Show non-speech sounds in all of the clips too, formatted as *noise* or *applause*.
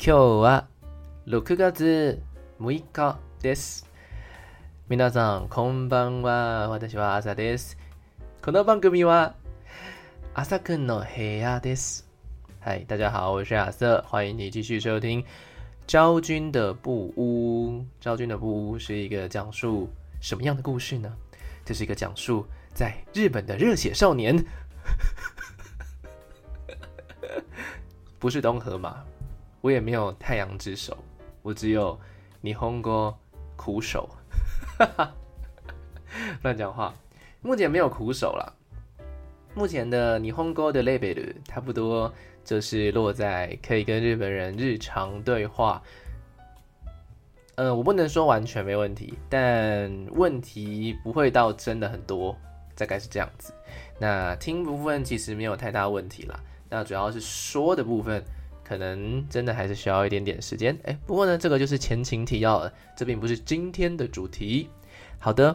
今日は6月6日です。皆さんこんばんは。私は朝です。この番组は朝くんの部屋です。嗨，大家好，我是亚瑟，欢迎你继续收听《昭君的布屋》。昭君的布屋是一个讲述什么样的故事呢？这是一个讲述在日本的热血少年，*laughs* 不是东河马。 我也没有太阳之手，我只有霓虹哥苦手，*laughs* 乱讲话。目前没有苦手了，目前的霓虹哥的 level 差不多就是落在可以跟日本人日常对话。呃，我不能说完全没问题，但问题不会到真的很多，大概是这样子。那听部分其实没有太大问题啦，那主要是说的部分。可能真的还是需要一点点时间，哎，不过呢，这个就是前情提要了，这并不是今天的主题。好的，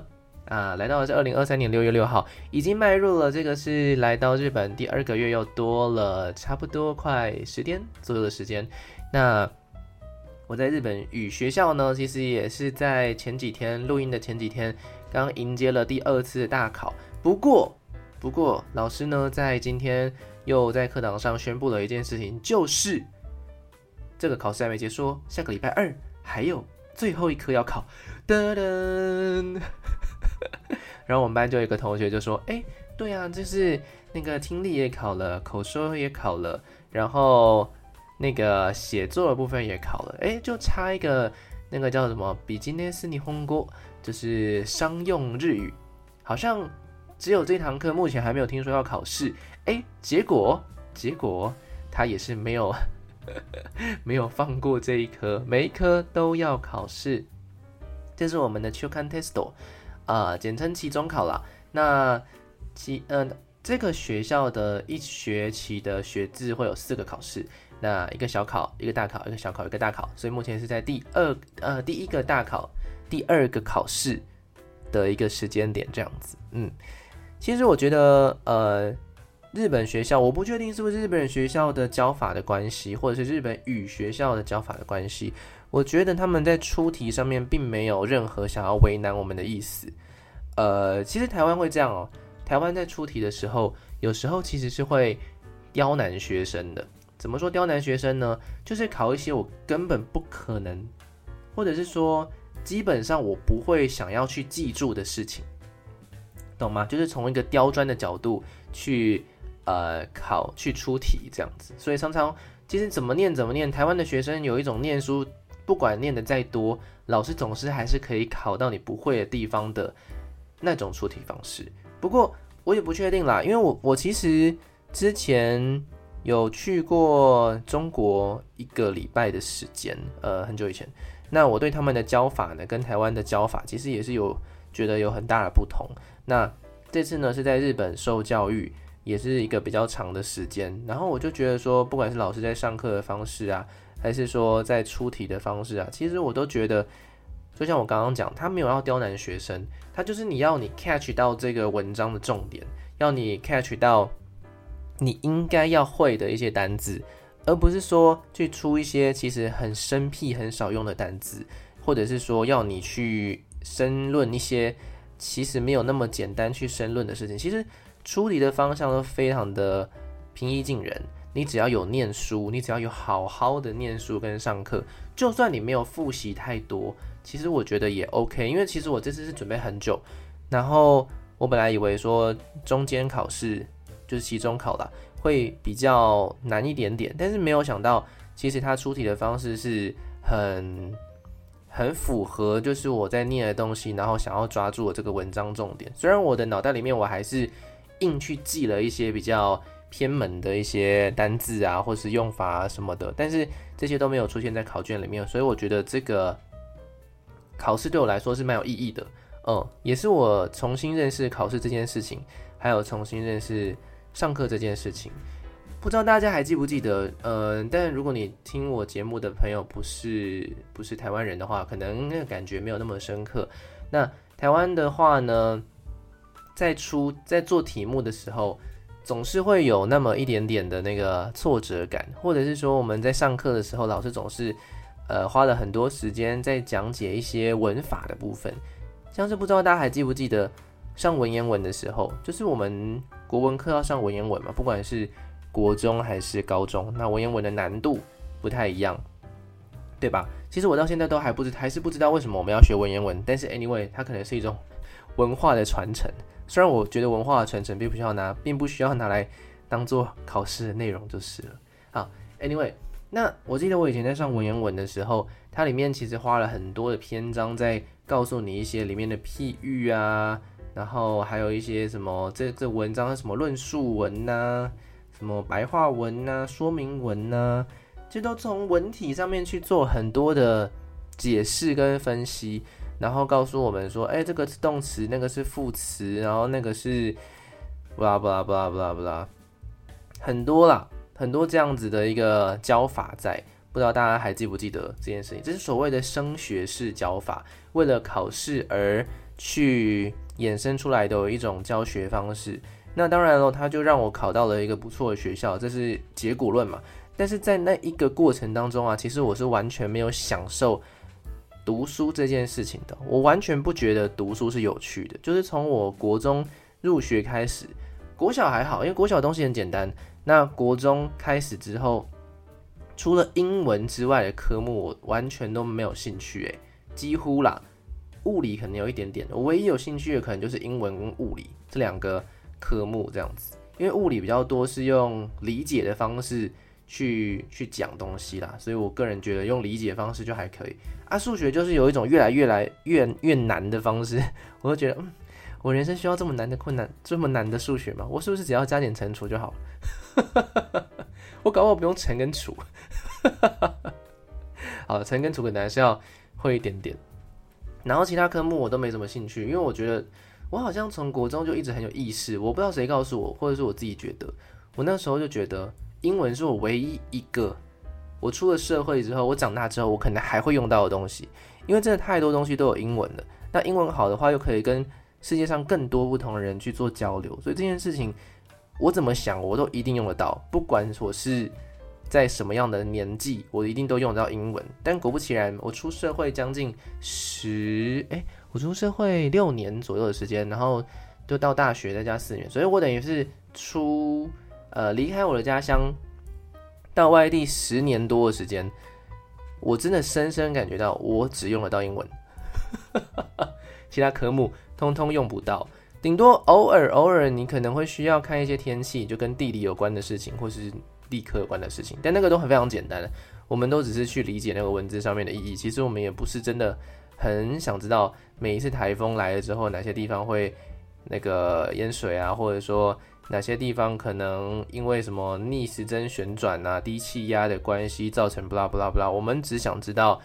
啊，来到了这二零二三年六月六号，已经迈入了这个是来到日本第二个月，又多了差不多快十天左右的时间。那我在日本语学校呢，其实也是在前几天录音的前几天，刚迎接了第二次大考。不过，不过老师呢，在今天。又在课堂上宣布了一件事情，就是这个考试还没结束，下个礼拜二还有最后一科要考。噔噔，*laughs* 然后我们班就有一个同学就说：“哎，对啊，就是那个听力也考了，口说也考了，然后那个写作的部分也考了，哎，就差一个那个叫什么ビジネス日本语，就是商用日语，好像。”只有这堂课目前还没有听说要考试， 哎，结果结果他也是没有*laughs* 没有放过这一科，每一科都要考试。这是我们的中间テスト啊，简称期中考啦。那期嗯、呃，这个学校的一学期的学制会有四个考试，那一个小考，一个大考，一个小考，一个大考。所以目前是在第二呃第一个大考，第二个考试的一个时间点这样子，嗯。其实我觉得，呃， 日本学校，我不确定是不是日本学校的教法的关系，或者是日本语学校的教法的关系。我觉得他们在出题上面并没有任何想要为难我们的意思。呃，其实台湾会这样哦，台湾在出题的时候，有时候其实是会刁难学生的。怎么说刁难学生呢？就是考一些我根本不可能，或者是说基本上我不会想要去记住的事情。懂吗？就是从一个刁钻的角度去，呃，考去出题这样子，所以常常其实怎么念怎么念，台湾的学生有一种念书，不管念的再多，老师总是还是可以考到你不会的地方的那种出题方式。不过我也不确定啦，因为我我其实之前有去过中国一个礼拜的时间，呃，很久以前，那我对他们的教法呢，跟台湾的教法其实也是有觉得有很大的不同。那这次呢，是在日本受教育，也是一个比较长的时间。然后我就觉得说，不管是老师在上课的方式啊，还是说在出题的方式啊，其实我都觉得，就像我刚刚讲，他没有要刁难学生，他就是你要你 catch 到这个文章的重点，要你 catch 到你应该要会的一些单字，而不是说去出一些其实很生僻、很少用的单字，或者是说要你去申论一些。其实没有那么简单去申论的事情，其实出题的方向都非常的平易近人。你只要有念书，你只要有好好的念书跟上课，就算你没有复习太多，其实我觉得也 OK。因为其实我这次是准备很久，然后我本来以为说中间考试就是期中考啦，会比较难一点点，但是没有想到，其实他出题的方式是很。很符合，就是我在念的东西，然后想要抓住我这个文章重点。虽然我的脑袋里面我还是硬去记了一些比较偏门的一些单字啊，或是用法啊什么的，但是这些都没有出现在考卷里面，所以我觉得这个考试对我来说是蛮有意义的。嗯，也是我重新认识考试这件事情，还有重新认识上课这件事情。不知道大家还记不记得，嗯、呃，但如果你听我节目的朋友不是不是台湾人的话，可能那个感觉没有那么深刻。那台湾的话呢，在出在做题目的时候，总是会有那么一点点的那个挫折感，或者是说我们在上课的时候，老师总是呃花了很多时间在讲解一些文法的部分，像是不知道大家还记不记得上文言文的时候，就是我们国文课要上文言文嘛，不管是国中还是高中，那文言文的难度不太一样，对吧？其实我到现在都还不知还是不知道为什么我们要学文言文，但是 anyway，它可能是一种文化的传承。虽然我觉得文化的传承并不需要拿，并不需要拿来当做考试的内容就是了。好，Anyway，那我记得我以前在上文言文的时候，它里面其实花了很多的篇章在告诉你一些里面的譬喻啊，然后还有一些什么这这文章什么论述文呐、什么白话文呐、说明文呐、啊，就都从文体上面去做很多的解释跟分析。然后告诉我们说，哎，这个是动词，那个是副词，然后那个是，布拉布拉布拉布拉布拉，很多啦，很多这样子的一个教法在，不知道大家还记不记得这件事情？这是所谓的升学式教法，为了考试而去衍生出来的一种教学方式。那当然了，他就让我考到了一个不错的学校，这是结果论嘛。但是在那一个过程当中啊，其实我是完全没有享受。读书这件事情的，我完全不觉得读书是有趣的。就是从我国中入学开始，国小还好，因为国小东西很简单。那国中开始之后，除了英文之外的科目，我完全都没有兴趣。诶，几乎啦，物理可能有一点点。我唯一有兴趣的可能就是英文跟物理这两个科目这样子，因为物理比较多是用理解的方式。去去讲东西啦，所以我个人觉得用理解方式就还可以啊。数学就是有一种越来越来越越难的方式，*laughs* 我就觉得，嗯，我人生需要这么难的困难，这么难的数学吗？我是不是只要加减乘除就好了？*laughs* 我搞不好不用乘跟除。*laughs* 好，乘跟除可能还是要会一点点。然后其他科目我都没什么兴趣，因为我觉得我好像从国中就一直很有意识，我不知道谁告诉我，或者是我自己觉得，我那时候就觉得。英文是我唯一一个，我出了社会之后，我长大之后，我可能还会用到的东西，因为真的太多东西都有英文了。那英文好的话，又可以跟世界上更多不同的人去做交流，所以这件事情我怎么想，我都一定用得到，不管我是在什么样的年纪，我一定都用得到英文。但果不其然，我出社会将近十，哎，我出社会六年左右的时间，然后就到大学再加四年，所以我等于是出。呃，离开我的家乡到外地十年多的时间，我真的深深感觉到，我只用得到英文，*laughs* 其他科目通通用不到。顶多偶尔偶尔，你可能会需要看一些天气，就跟地理有关的事情，或是地科有关的事情，但那个都很非常简单，我们都只是去理解那个文字上面的意义。其实我们也不是真的很想知道每一次台风来了之后，哪些地方会那个淹水啊，或者说。哪些地方可能因为什么逆时针旋转啊、低气压的关系造成不啦不啦不啦？我们只想知道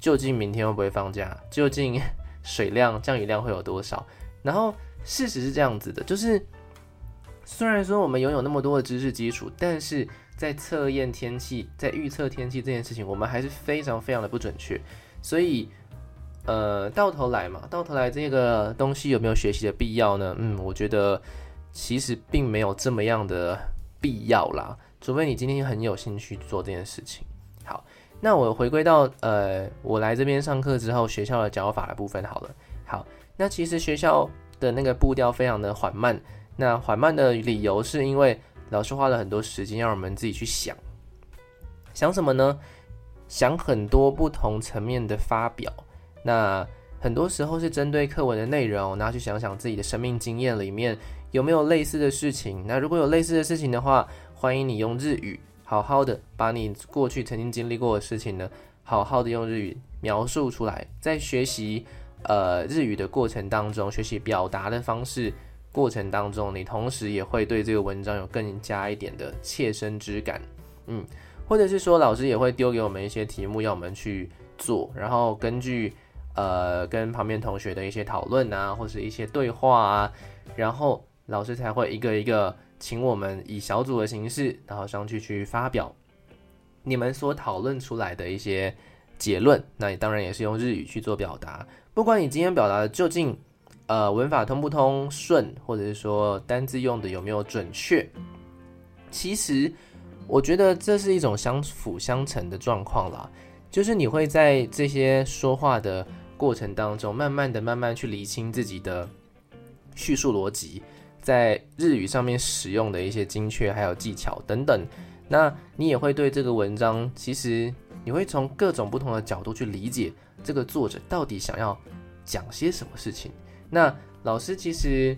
究竟明天会不会放假，究竟水量、降雨量会有多少？然后事实是这样子的，就是虽然说我们拥有那么多的知识基础，但是在测验天气、在预测天气这件事情，我们还是非常非常的不准确。所以，呃，到头来嘛，到头来这个东西有没有学习的必要呢？嗯，我觉得。其实并没有这么样的必要啦，除非你今天很有兴趣做这件事情。好，那我回归到呃，我来这边上课之后，学校的教法的部分好了。好，那其实学校的那个步调非常的缓慢，那缓慢的理由是因为老师花了很多时间让我们自己去想，想什么呢？想很多不同层面的发表。那很多时候是针对课文的内容，然后去想想自己的生命经验里面。有没有类似的事情？那如果有类似的事情的话，欢迎你用日语好好的把你过去曾经经历过的事情呢，好好的用日语描述出来。在学习呃日语的过程当中，学习表达的方式过程当中，你同时也会对这个文章有更加一点的切身之感。嗯，或者是说老师也会丢给我们一些题目要我们去做，然后根据呃跟旁边同学的一些讨论啊，或是一些对话啊，然后。老师才会一个一个请我们以小组的形式，然后上去去发表你们所讨论出来的一些结论。那当然也是用日语去做表达。不管你今天表达的究竟呃文法通不通顺，或者是说单字用的有没有准确，其实我觉得这是一种相辅相成的状况啦。就是你会在这些说话的过程当中，慢慢的、慢慢去理清自己的叙述逻辑，在日语上面使用的一些精确还有技巧等等。那你也会对这个文章，其实你会从各种不同的角度去理解这个作者到底想要讲些什么事情。那老师其实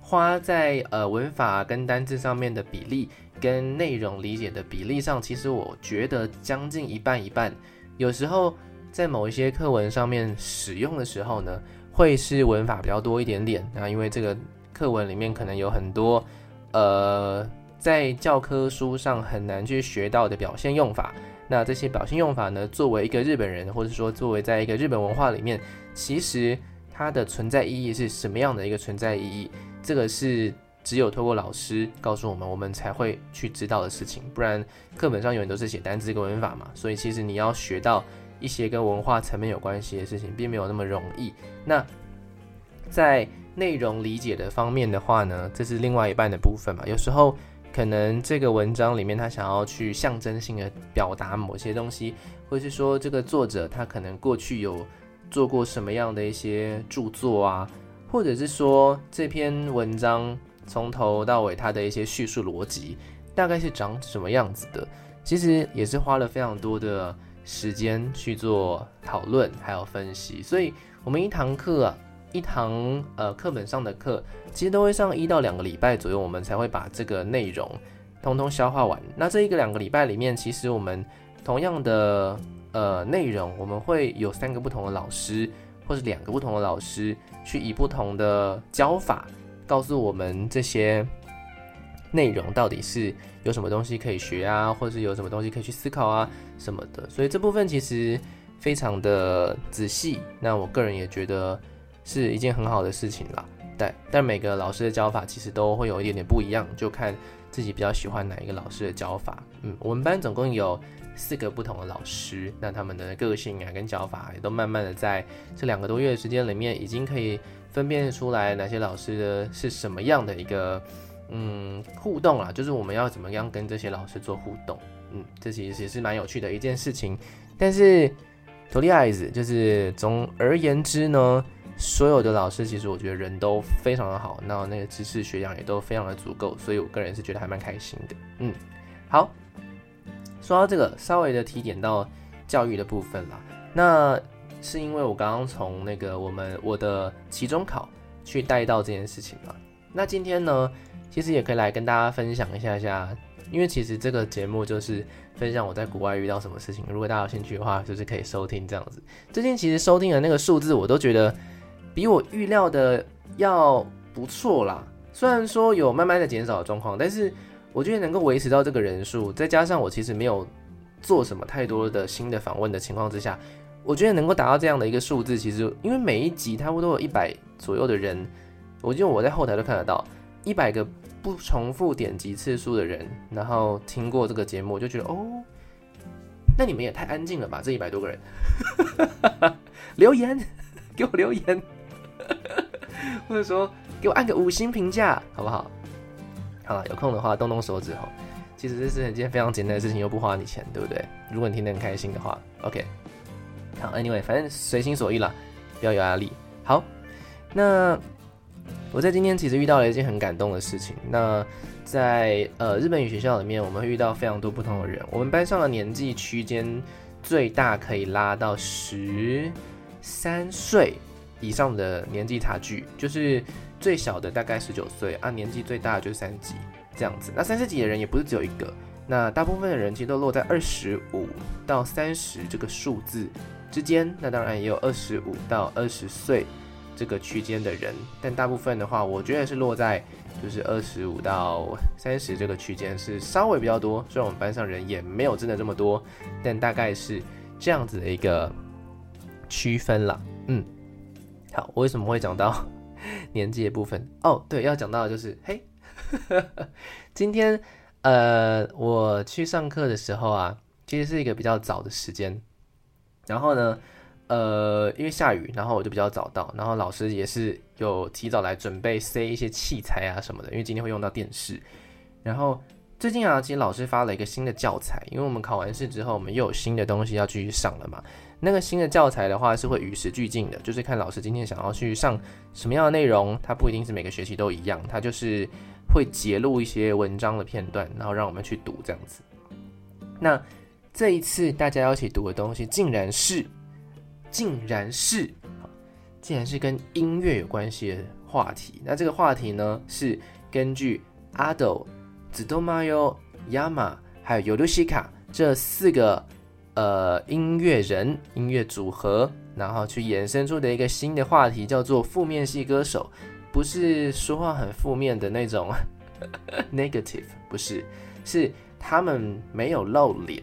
花在呃文法跟单字上面的比例。跟内容理解的比例上，其实我觉得将近一半一半。有时候在某一些课文上面使用的时候呢，会是文法比较多一点点。那因为这个课文里面可能有很多呃，在教科书上很难去学到的表现用法。那这些表现用法呢，作为一个日本人，或者说作为在一个日本文化里面，其实它的存在意义是什么样的一个存在意义？这个是。只有透过老师告诉我们，我们才会去知道的事情。不然课本上永远都是写单字跟文法嘛。所以其实你要学到一些跟文化层面有关系的事情，并没有那么容易。那在内容理解的方面的话呢，这是另外一半的部分嘛。有时候可能这个文章里面他想要去象征性的表达某些东西，或是说这个作者他可能过去有做过什么样的一些著作啊，或者是说这篇文章。从头到尾，它的一些叙述逻辑大概是长什么样子的？其实也是花了非常多的时间去做讨论，还有分析。所以，我们一堂课啊，一堂呃课本上的课，其实都会上一到两个礼拜左右，我们才会把这个内容通通消化完。那这一个两个礼拜里面，其实我们同样的呃内容，我们会有三个不同的老师，或是两个不同的老师，去以不同的教法。告诉我们这些内容到底是有什么东西可以学啊，或者是有什么东西可以去思考啊什么的，所以这部分其实非常的仔细。那我个人也觉得是一件很好的事情啦。但但每个老师的教法其实都会有一点点不一样，就看自己比较喜欢哪一个老师的教法。嗯，我们班总共有四个不同的老师，那他们的个性啊跟教法也都慢慢的在这两个多月的时间里面已经可以。分辨出来哪些老师的是什么样的一个嗯互动啊，就是我们要怎么样跟这些老师做互动，嗯，这其实也是蛮有趣的一件事情。但是とりあえず就是总而言之呢，所有的老师其实我觉得人都非常的好，那那个知识学养也都非常的足够，所以我个人是觉得还蛮开心的。嗯，好，说到这个，稍微的提点到教育的部分啦，那。是因为我刚刚从那个我们我的期中考去带到这件事情嘛。那今天呢， 其实也可以来跟大家分享一下下，因为其实这个节目就是分享我在国外遇到什么事情。如果大家有兴趣的话，就是可以收听这样子。最近其实收听的那个数字，我都觉得比我预料的要不错啦。虽然说有慢慢的减少的状况，但是我觉得能够维持到这个人数，再加上我其实没有做什么太多的新的访问的情况之下。我觉得能够达到这样的一个数字，其实因为每一集差不多有一百左右的人，我觉得我在后台都看得到一百个不重复点击次数的人，然后听过这个节目，就觉得哦，那你们也太安静了吧，这一百多个人，*laughs* 留言 *laughs* 给我留言，*laughs* 或者说给我按个五星评价，好不好？好了，有空的话动动手指哈，其实这是一件非常简单的事情，又不花你钱，对不对？如果你听得很开心的话，OK。好，Anyway，反正随心所欲啦，不要有压力。好，那我在今天其实遇到了一件很感动的事情。那在呃日本语学校里面，我们会遇到非常多不同的人。我们班上的年纪区间最大可以拉到十三岁以上的年纪差距，就是最小的大概十九岁啊，年纪最大的就是三十几这样子。那三十几的人也不是只有一个，那大部分的人其实都落在二十五到三十这个数字之间，那当然也有二十五到二十岁这个区间的人，但大部分的话，我觉得是落在就是二十五到三十这个区间是稍微比较多。虽然我们班上人也没有真的这么多，但大概是这样子的一个区分了。嗯，好，我为什么会讲到年纪的部分？哦，对，要讲到的就是，*laughs* 嘿，今天呃，我去上课的时候啊，其实是一个比较早的时间。然后呢，呃，因为下雨，然后我就比较早到，然后老师也是有提早来准备塞一些器材啊什么的，因为今天会用到电视。然后最近啊，其实老师发了一个新的教材，因为我们考完试之后，我们又有新的东西要继续上了嘛。那个新的教材的话是会与时俱进的，就是看老师今天想要去上什么样的内容，它不一定是每个学期都一样，它就是会截录一些文章的片段，然后让我们去读这样子。那这一次大家要一起读的东西，竟然是。竟然是，竟然是跟音乐有关系的话题。那这个话题呢，是根据 Ado、Zutomayo、Yama 还有 Yorushika 这四个呃音乐人、音乐组合，然后去衍生出的一个新的话题，叫做负面系歌手。不是说话很负面的那种，*laughs* negative，不是，是他们没有露脸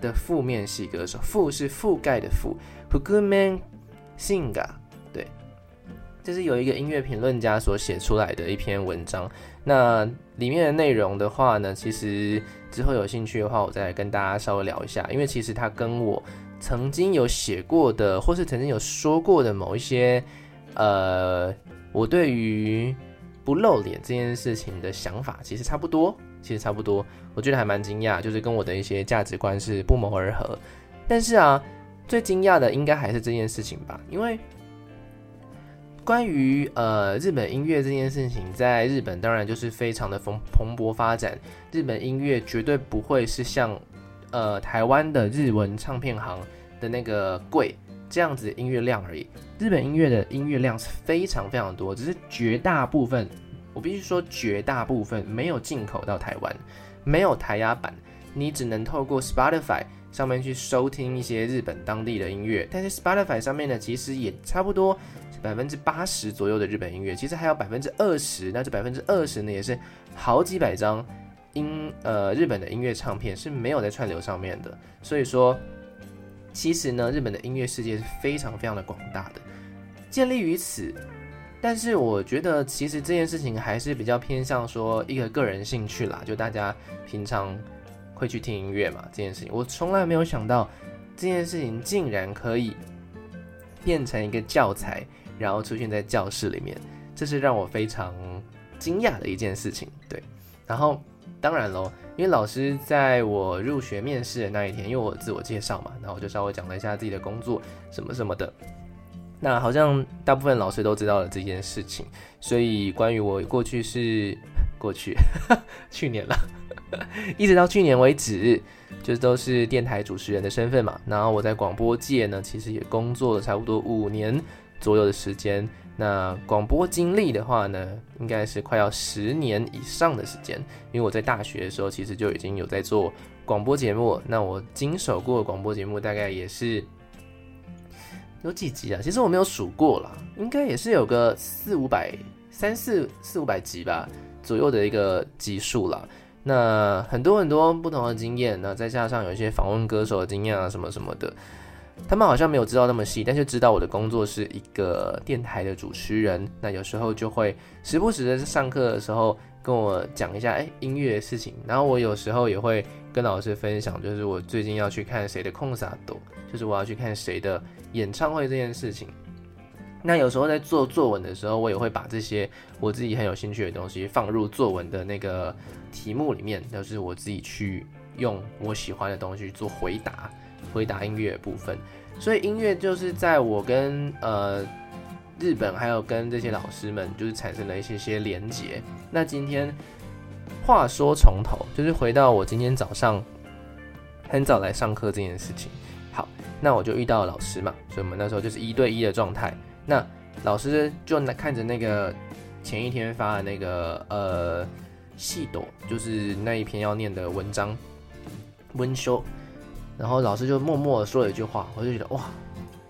的负面系歌手。覆是覆盖的覆。Pukuman Singer，对，这是有一个音乐评论家所写出来的一篇文章。那里面的内容的话呢，其实之后有兴趣的话，我再来跟大家稍微聊一下。因为其实他跟我曾经有写过的，或是曾经有说过的某一些，呃，我对于不露脸这件事情的想法，其实差不多，其实差不多。我觉得还蛮惊讶，就是跟我的一些价值观是不谋而合。但是啊。最惊讶的应该还是这件事情吧，因为关于呃日本音乐这件事情，在日本当然就是非常的蓬蓬勃发展。日本音乐绝对不会是像呃台湾的日文唱片行的那个贵这样子的音乐量而已。日本音乐的音乐量是非常非常多，只是绝大部分，我必须说绝大部分没有进口到台湾，没有台压版，你只能透过 Spotify。上面去收听一些日本当地的音乐，但是 Spotify 上面呢，其实也差不多百分之八十左右的日本音乐，其实还有百分之二十，那这百分之二十呢，也是好几百张音呃日本的音乐唱片是没有在串流上面的，所以说其实呢，日本的音乐世界是非常非常的广大的，建立于此。但是我觉得其实这件事情还是比较偏向说一个个人兴趣啦，就大家平常。会去听音乐嘛？这件事情我从来没有想到，这件事情竟然可以变成一个教材，然后出现在教室里面，这是让我非常惊讶的一件事情。对，然后当然喽，因为老师在我入学面试的那一天，因为我自我介绍嘛，然后我就稍微讲了一下自己的工作什么什么的。那好像大部分老师都知道了这件事情，所以关于我过去是过去 *laughs* *laughs* 去年了。*laughs* 一直到去年为止，就都是电台主持人的身份嘛。然后我在广播界呢，其实也工作了差不多五年左右的时间。那广播经历的话呢，应该是快要十年以上的时间。因为我在大学的时候，其实就已经有在做广播节目。那我经手过的广播节目大概也是有几集啊？其实我没有数过啦，应该也是有个四五百、三四四五百集吧左右的一个集数了。那很多很多不同的经验，那再加上有一些访问歌手的经验啊，什么什么的，他们好像没有知道那么细，但是知道我的工作是一个电台的主持人。那有时候就会时不时的在上课的时候跟我讲一下，哎，音乐的事情。然后我有时候也会跟老师分享，就是我最近要去看谁的控萨朵就是我要去看谁的演唱会这件事情。那有时候在做作文的时候，我也会把这些我自己很有兴趣的东西放入作文的那个题目里面，就是我自己去用我喜欢的东西做回答，回答音乐部分。所以音乐就是在我跟呃日本还有跟这些老师们，就是产生了一些些连结。那今天话说从头，就是回到我今天早上很早来上课这件事情。好，那我就遇到了老师嘛，所以我们那时候就是一对一的状态。那老师就看着那个前一天发的那个呃细朵，就是那一篇要念的文章温修，然后老师就默默的说了一句话，我就觉得哇，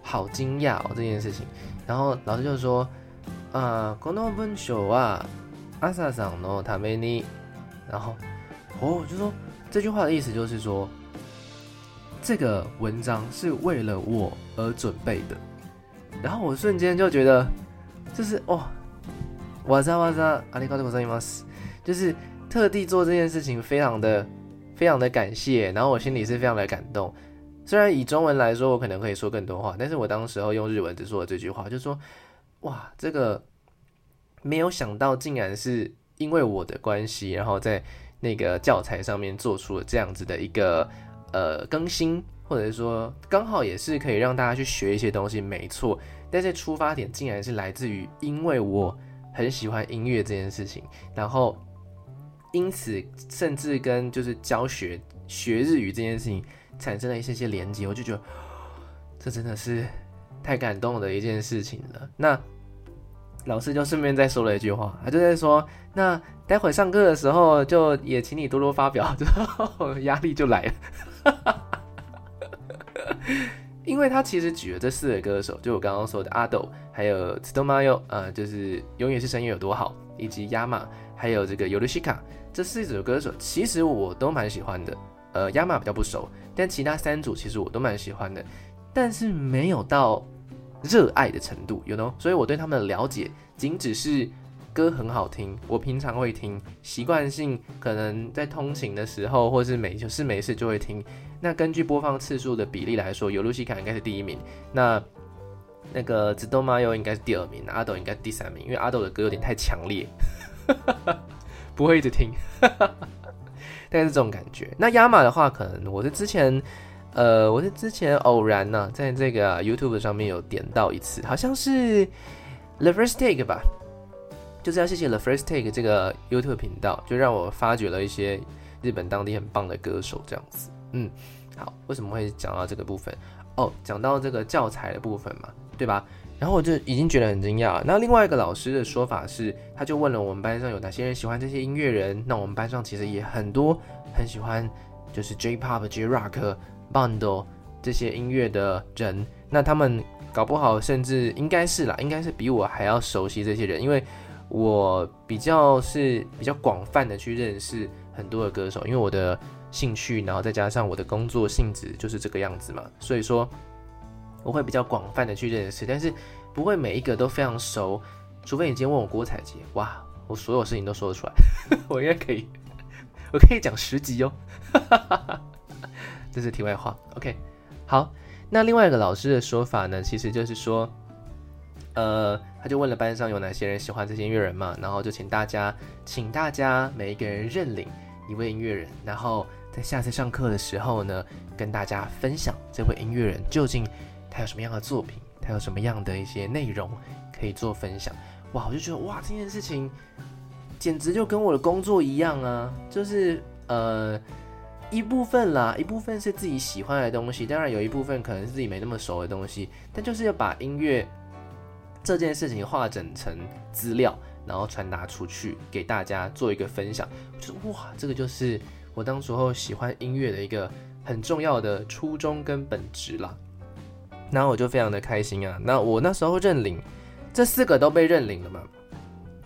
好惊讶哦这件事情。然后老师就说啊，この文章は阿萨桑のために，然后哦就说这句话的意思就是说，这个文章是为了我而准备的。 然后我瞬间就觉得，就是哇，哇塞哇塞，ありがとうございます，就是特地做这件事情，非常的非常的感谢。然后我心里是非常的感动。 虽然以中文来说，我可能可以说更多话，但是我当时候用日文只说了这句话，就是说，哇，这个没有想到，竟然是因为我的关系，然后在那个教材上面做出了这样子的一个呃更新， 或者是说刚好也是可以让大家去学一些东西，没错。但是出发点竟然是来自于因为我很喜欢音乐这件事情，然后因此甚至跟就是教学学日语这件事情。产生了一些些连接，我就觉得这真的是太感动的一件事情了。那老师就顺便再说了一句话，他就在说：“那待会上课的时候，就也请你多多发表。”之后压力就来了，因为他其实举了这四个歌手，就我刚刚说的阿斗，还有 Tsutomayo，呃，就是永远是声音有多好，以及 Yama，还有这个 Yorushika，这四组歌手，其实我都蛮喜欢的。呃，Yama 比较不熟。但其他三组其实我都蛮喜欢的，但是没有到热爱的程度，you know？所以我对他们的了解仅只是歌很好听，我平常会听，习惯性可能在通勤的时候，或是没事没事就会听。那根据播放次数的比例来说，有露西卡应该是第一名，那那个紫豆妈又应该是第二名，阿斗应该第三名，因为阿斗的歌有点太强烈，*laughs* 不会一直听。大概是这种感觉。那亚马的话，可能我是之前，呃，我是之前偶然呢、在这个 YouTube 上面有点到一次，好像是 The First Take 吧，就是要谢谢 The First Take 这个 YouTube 频道，就让我发掘了一些日本当地很棒的歌手，这样子。嗯，好，为什么会讲到这个部分？哦，讲到这个教材的部分嘛，对吧？然后我就已经觉得很惊讶。那另外一个老师的说法是，他就问了我们班上有哪些人喜欢这些音乐人。那我们班上其实也很多很喜欢，就是 J-Pop、J-Rock、Band 这些音乐的人。那他们搞不好甚至应该是啦，应该是比我还要熟悉这些人，因为我比较是比较广泛的去认识很多的歌手，因为我的兴趣，然后再加上我的工作性质就是这个样子嘛，所以说。我会比较广泛的去认识，但是不会每一个都非常熟，除非你今天问我郭采洁，哇，我所有事情都说得出来，*laughs* 我应该可以，我可以讲十集哦，*laughs* 这是题外话。OK，好，那另外一个老师的说法呢，其实就是说，呃，他就问了班上有哪些人喜欢这些音乐人嘛，然后就请大家，请大家每一个人认领一位音乐人，然后在下次上课的时候呢，跟大家分享这位音乐人究竟。他有什么样的作品？他有什么样的一些内容可以做分享？哇，我就觉得哇，这件事情简直就跟我的工作一样啊！就是呃一部分啦，一部分是自己喜欢的东西，当然有一部分可能是自己没那么熟的东西，但就是要把音乐这件事情化整成资料，然后传达出去给大家做一个分享。就是哇，这个就是我当时候喜欢音乐的一个很重要的初衷跟本质啦。然后我就非常的开心啊！那我那时候认领，这四个都被认领了嘛？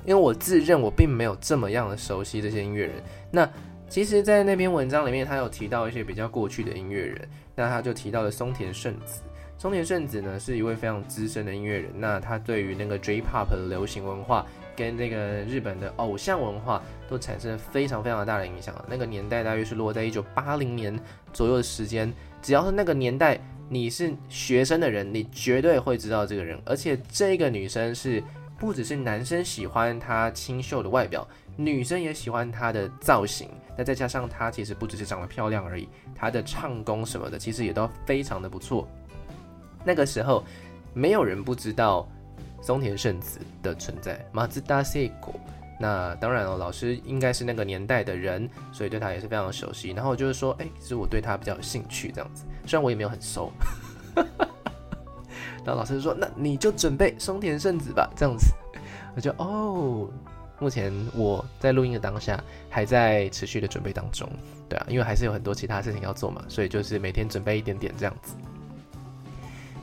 因为我自认我并没有这么样的熟悉这些音乐人。那其实，在那篇文章里面，他有提到一些比较过去的音乐人。那他就提到了松田圣子。松田圣子呢，是一位非常资深的音乐人。那他对于那个 J-Pop 的流行文化跟那个日本的偶像文化都产生非常非常大的影响。那个年代大约是落在一九八零年左右的时间。只要是那个年代。你是学生的人，你绝对会知道这个人，而且这个女生是不只是男生喜欢她清秀的外表，女生也喜欢她的造型。那再加上她其实不只是长得漂亮而已，她的唱功什么的其实也都非常的不错。那个时候没有人不知道松田圣子的存在，松田圣子。那当然了，老师应该是那个年代的人，所以对他也是非常熟悉。然后就是说，哎、其实我对他比较有兴趣，这样子。虽然我也没有很熟。*laughs* 然后老师就说：“那你就准备松田圣子吧。”这样子，我就哦，目前我在录音的当下还在持续的准备当中。对啊，因为还是有很多其他事情要做嘛，所以就是每天准备一点点这样子。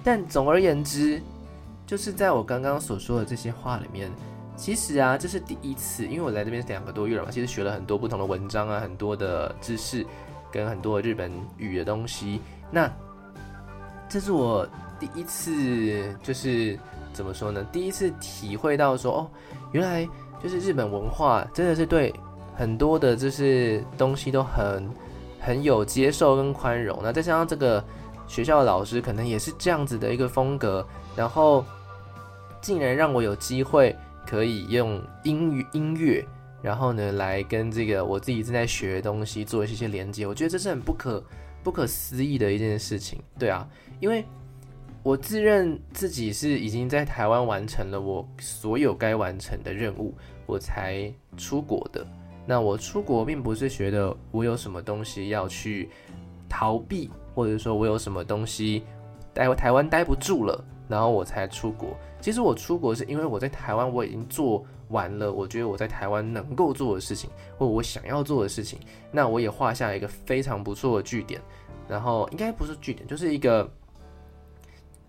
但总而言之，就是在我刚刚所说的这些话里面。其实啊，这是第一次，因为我来这边两个多月了嘛，其实学了很多不同的文章啊，很多的知识，跟很多日本语的东西。那这是我第一次，就是怎么说呢？第一次体会到说，哦，原来就是日本文化真的是对很多的，就是东西都很很有接受跟宽容。那再加上这个学校的老师可能也是这样子的一个风格，然后竟然让我有机会可以用英语音乐，然后呢来跟这个我自己正在学的东西做一些些连接，我觉得这是很不可不可思议的一件事情。对啊，因为我自认自己是已经在台湾完成了我所有该完成的任务，我才出国的。那我出国并不是觉得我有什么东西要去逃避，或者说我有什么东西待台湾待不住了，然后我才出国。其实我出国是因为我在台湾我已经做完了，我觉得我在台湾能够做的事情，或我想要做的事情，那我也画下一个非常不错的句点。然后应该不是句点，就是一个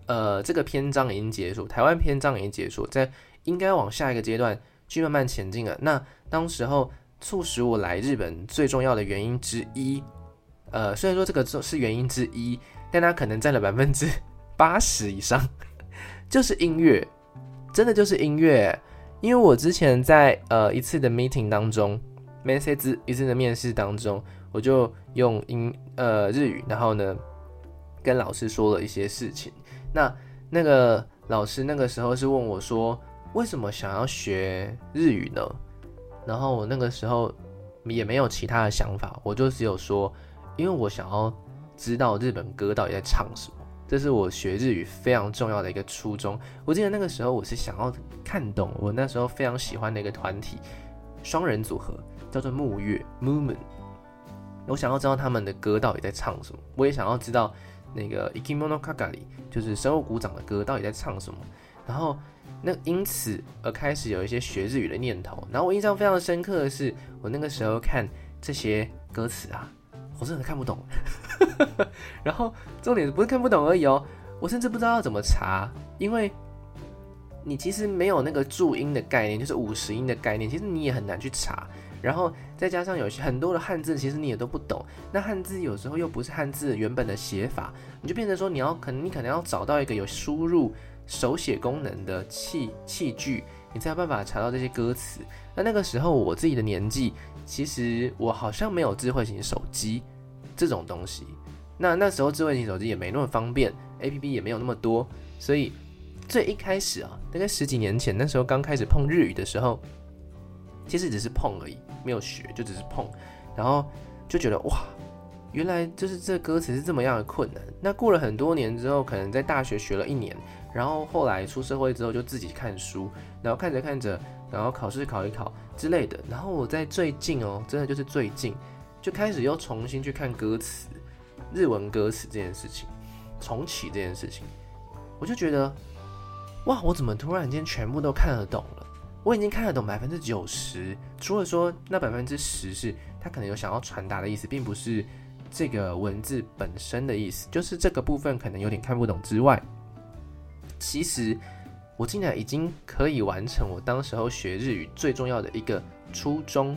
呃，这个篇章已经结束，台湾篇章已经结束，在应该往下一个阶段去慢慢前进了。那当时候。促使我来日本最重要的原因之一，呃，虽然说这个是原因之一，但它可能占了百分之八十以上，就是音乐，真的就是音乐。因为我之前在呃一次的 meeting 当中，面试一次的面试当中，我就用英呃日语，然后呢跟老师说了一些事情。那那个老师那个时候是问我说，为什么想要学日语呢？然后我那个时候也没有其他的想法，我就只有说，因为我想要知道日本歌到底在唱什么，这是我学日语非常重要的一个初衷。我记得那个时候我是想要看懂我那时候非常喜欢的一个团体，双人组合叫做沐月 （Moomin） 我想要知道他们的歌到底在唱什么，我也想要知道那个 Ikimono Kakari 就是生物鼓掌的歌到底在唱什么，然后。那因此而开始有一些学日语的念头，然后我印象非常深刻的是，我那个时候看这些歌词啊，我真的看不懂。*laughs* 然后重点不是看不懂而已哦，我甚至不知道要怎么查，因为你其实没有那个注音的概念，就是五十音的概念，其实你也很难去查。然后再加上有些很多的汉字，其实你也都不懂。那汉字有时候又不是汉字原本的写法，你就变成说你要可能你可能要找到一个有输入。手写功能的器器具，你才有办法查到这些歌词。那那个时候我自己的年纪，其实我好像没有智慧型手机这种东西。那那时候智慧型手机也没那么方便，APP 也没有那么多，所以最一开始啊，大概十几年前，那时候刚开始碰日语的时候，其实只是碰而已，没有学，就只是碰，然后就觉得哇，原来就是这歌词是这么样的困难。那过了很多年之后，可能在大学学了一年。然后后来出社会之后就自己看书，然后看着看着，然后考试考一考之类的。然后我在最近哦，真的就是最近，就开始又重新去看歌词，日文歌词这件事情，重启这件事情，我就觉得，哇，我怎么突然间全部都看得懂了？我已经看得懂百分之九十，除了说那百分之十是他可能有想要传达的意思，并不是这个文字本身的意思，就是这个部分可能有点看不懂之外。其实，我竟然已经可以完成我当时候学日语最重要的一个初衷，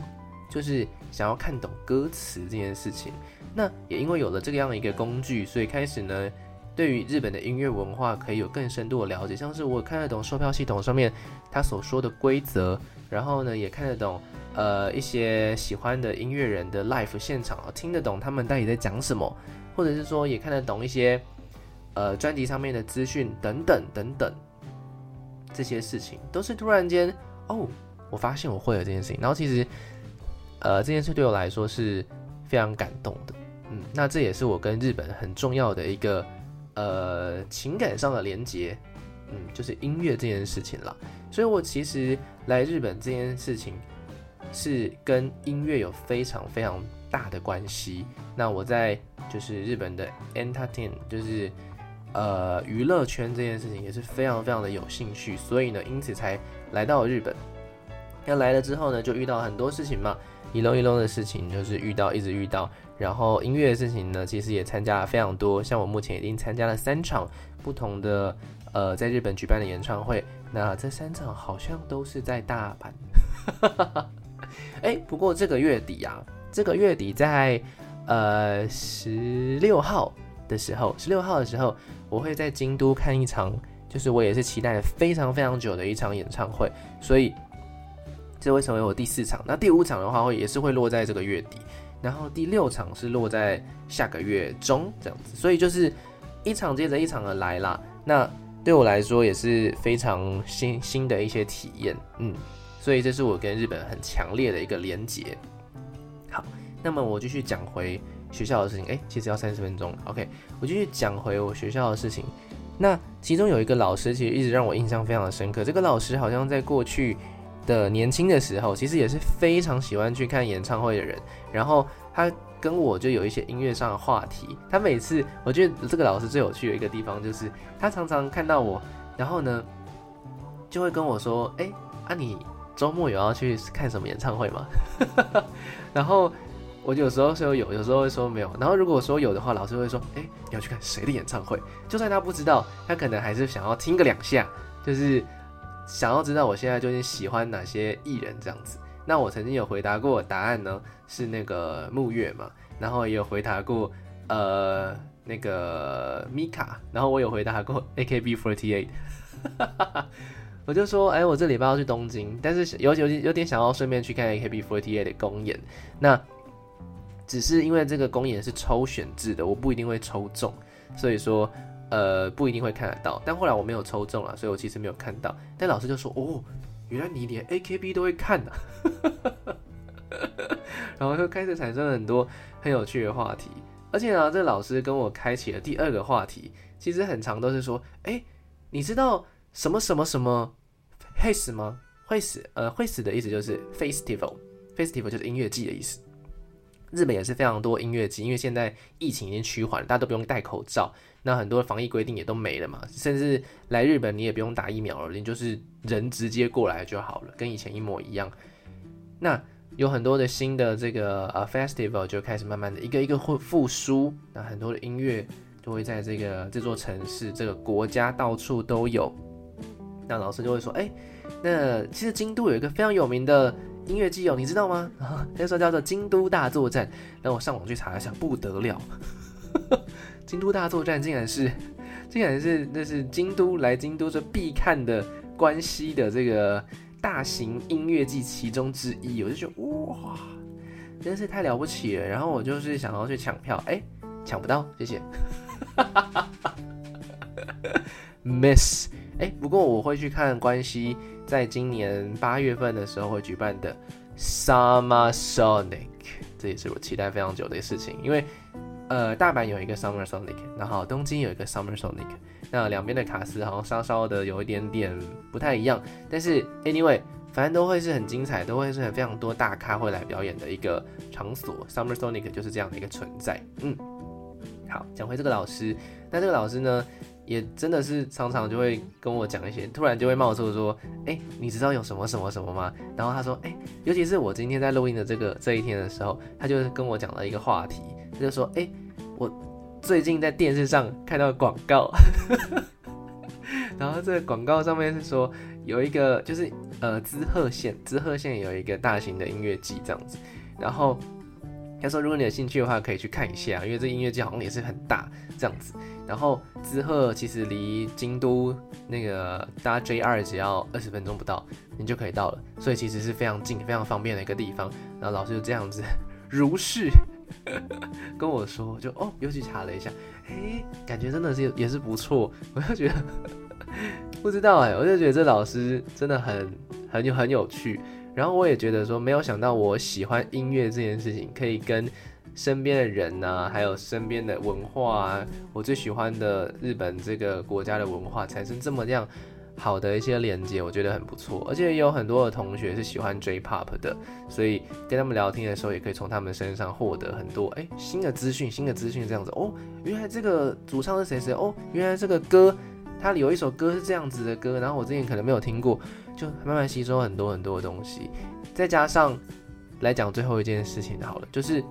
就是想要看懂歌词这件事情。那也因为有了这个样的一个工具，所以开始呢，对于日本的音乐文化可以有更深度的了解。像是我看得懂售票系统上面他所说的规则，然后呢，也看得懂呃一些喜欢的音乐人的 live 现场，听得懂他们到底在讲什么，或者是说也看得懂一些。呃，专辑上面的资讯等等等等，这些事情都是突然间哦，我发现我会了这件事情。然后其实，呃，这件事对我来说是非常感动的。嗯，那这也是我跟日本很重要的一个呃情感上的连接。嗯，就是音乐这件事情啦。所以我其实来日本这件事情是跟音乐有非常非常大的关系。那我在就是日本的 entertain 就是。呃，娱乐圈这件事情也是非常非常的有兴趣，所以呢，因此才来到日本。那来了之后呢，就遇到很多事情嘛，一隆一隆的事情就是遇到，一直遇到。然后音乐的事情呢，其实也参加了非常多，像我目前已经参加了三场不同的呃在日本举办的演唱会。那这三场好像都是在大阪。*laughs* 哎，不过这个月底啊，这个月底在呃十六号的时候，十六号的时候。我会在京都看一场，就是我也是期待了非常非常久的一场演唱会，所以这会成为我第四场。那第五场的话，会也是会落在这个月底，然后第六场是落在下个月中这样子。所以就是一场接着一场的来啦。那对我来说也是非常新新的一些体验，嗯，所以这是我跟日本很强烈的一个连结。好，那么我继续讲回学校的事情。诶，其实要三十分钟，OK，我继续讲回我学校的事情。那其中有一个老师，其实一直让我印象非常的深刻。这个老师好像在过去的年轻的时候，其实也是非常喜欢去看演唱会的人。然后他跟我就有一些音乐上的话题。他每次，我觉得这个老师最有趣的一个地方，就是他常常看到我，然后呢，就会跟我说：“哎，啊，你周末有要去看什么演唱会吗？” *laughs* 然后我有时候说有，有时候会说没有。然后如果说有的话，老师会说：“哎，你要去看谁的演唱会？”就算他不知道，他可能还是想要听个两下，就是。想要知道我现在究竟喜欢哪些艺人这样子，那我曾经有回答过答案呢，是那个木月嘛，然后也有回答过呃那个米卡，然后我有回答过 AKB48，*laughs* 我就说哎，我这礼拜要去东京，但是有有有点想要顺便去看 AKB48 的公演，那只是因为这个公演是抽选制的，我不一定会抽中，所以说。呃，不一定会看得到，但后来我没有抽中了，所以我其实没有看到。但老师就说：“哦，原来你连 AKB 都会看呢。*laughs* ”然后就开始产生了很多很有趣的话题。而且呢，这老师跟我开启了第二个话题，其实很常都是说：“哎，你知道什么什么什么 Face 吗？Face 呃，Face 的意思就是 Festival，Festival 就是音乐季的意思。日本也是非常多音乐季，因为现在疫情已经趋缓，大家都不用戴口罩。”那很多防疫规定也都没了嘛，甚至来日本你也不用打疫苗了，你就是人直接过来就好了，跟以前一模一样。那有很多的新的这个呃 festival 就开始慢慢的一个一个会复苏，那很多的音乐就会在这个这座城市、这个国家到处都有。那老师就会说，哎、那其实京都有一个非常有名的音乐季哦，你知道吗？*laughs* 那时候叫做京都大作战。那我上网去查一下，不得了。京都大作战竟然是，*laughs* 竟然是那是京都来京都这必看的关西的这个大型音乐季其中之一，我就觉得哇，真是太了不起了。然后我就是想要去抢票，哎，抢不到，谢谢。*laughs* Miss，哎，不过我会去看关西在今年八月份的时候会举办的 Summer Sonic，这也是我期待非常久的事情，因为。呃，大阪有一个 Summer Sonic，然后东京有一个 Summer Sonic，那两边的卡司好像稍稍的有一点点不太一样，但是 anyway，反正都会是很精彩，都会是很非常多大咖会来表演的一个场所，Summer Sonic 就是这样的一个存在。嗯，好，讲回这个老师，那这个老师呢，也真的是常常就会跟我讲一些，突然就会冒出说，哎，你知道有什么什么什么吗？然后他说，哎，尤其是我今天在录音的这个这一天的时候，他就跟我讲了一个话题。他就说：“哎、我最近在电视上看到广告，*laughs* 然后这个广告上面是说有一个就是呃滋贺县，滋贺县有一个大型的音乐季这样子。然后他说，如果你有兴趣的话，可以去看一下，因为这音乐季好像也是很大这样子。然后滋贺其实离京都那个搭 JR 只要二十分钟不到，你就可以到了，所以其实是非常近、非常方便的一个地方。然后老师就这样子如是。”跟我说，就哦，又去查了一下，哎，感觉真的是也是不错，我就觉得 *laughs* 不知道哎，我就觉得这老师真的很很有很有趣，然后我也觉得说，没有想到我喜欢音乐这件事情，可以跟身边的人啊，还有身边的文化啊，我最喜欢的日本这个国家的文化产生这么样。好的一些连接，我觉得很不错，而且也有很多的同学是喜欢 J-Pop 的，所以跟他们聊天的时候，也可以从他们身上获得很多哎新的资讯，新的资讯这样子哦，原来这个主唱是谁谁哦，原来这个歌它有一首歌是这样子的歌，然后我之前可能没有听过，就慢慢吸收很多很多的东西，再加上来讲最后一件事情好了，就是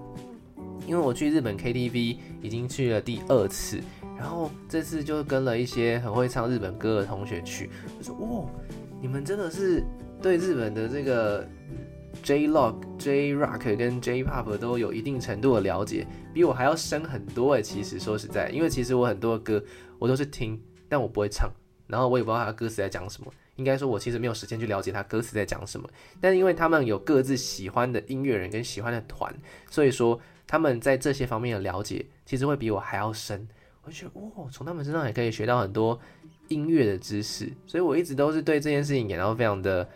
因为我去日本 KTV 已经去了第二次。然后这次就跟了一些很会唱日本歌的同学去，我说：“哇，你们真的是对日本的这个 J Rock、J Rock 跟 J Pop 都有一定程度的了解，比我还要深很多诶。其实说实在，因为其实我很多歌我都是听，但我不会唱，然后我也不知道他歌词在讲什么。应该说，我其实没有时间去了解他歌词在讲什么。但是因为他们有各自喜欢的音乐人跟喜欢的团，所以说他们在这些方面的了解，其实会比我还要深。”我觉得哇，从他们身上也可以学到很多音乐的知识，所以我一直都是对这件事情感到非常的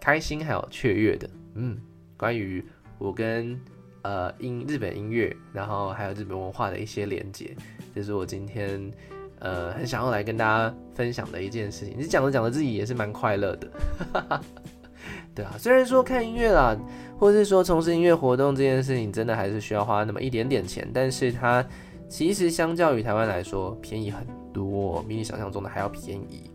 开心还有雀跃的。嗯，关于我跟呃音日本音乐，然后还有日本文化的一些连接，这是我今天呃很想要来跟大家分享的一件事情。你讲着讲着自己也是蛮快乐的，*laughs* 对啊。虽然说看音乐啦，或是说从事音乐活动这件事情，真的还是需要花那么一点点钱，但是它其实相较于台湾来说便宜很多，比你想象中的还要便宜。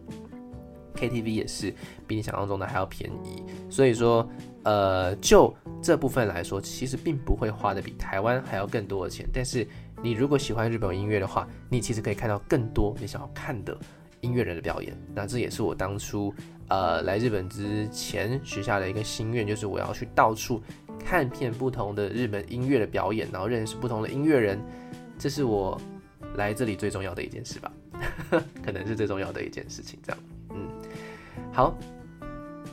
KTV 也是比你想象中的还要便宜，所以说。呃，就这部分来说，其实并不会花的比台湾还要更多的钱。但是你如果喜欢日本音乐的话，你其实可以看到更多你想要看的音乐人的表演。那这也是我当初呃来日本之前许下的一个心愿，就是我要去到处看遍不同的日本音乐的表演，然后认识不同的音乐人。这是我来这里最重要的一件事吧，可能是最重要的一件事情。这样，嗯，好。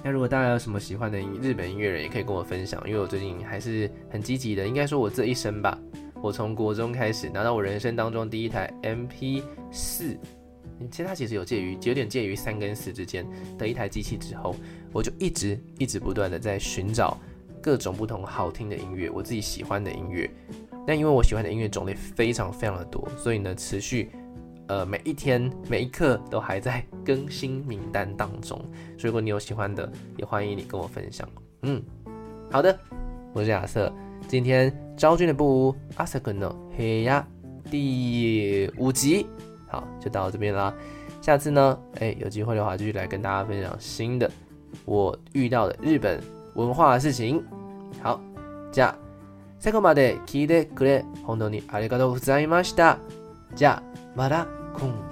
那如果大家有什么喜欢的日本音乐人，也可以跟我分享，因为我最近还是很积极的。应该说，我这一生吧，我从国中开始拿到我人生当中第一台 MP4，其实它其实有介于有点介于三跟四之间的一台机器之后，我就一直一直不断的在寻找各种不同好听的音乐，我自己喜欢的音乐。那因为我喜欢的音乐种类非常非常的多，所以呢，持续。呃，每一天每一刻都还在更新名单当中，所以如果你有喜欢的，也欢迎你跟我分享。嗯，好的，我是亚瑟，今天昭君的不阿瑟君的黑呀第五集，好，就到这边啦。下次呢，哎，有机会的话，继续来跟大家分享新的我遇到的日本文化的事情。好，じゃあ最后まで闻いてくれ本当にありがとうございました。じゃあまた。空。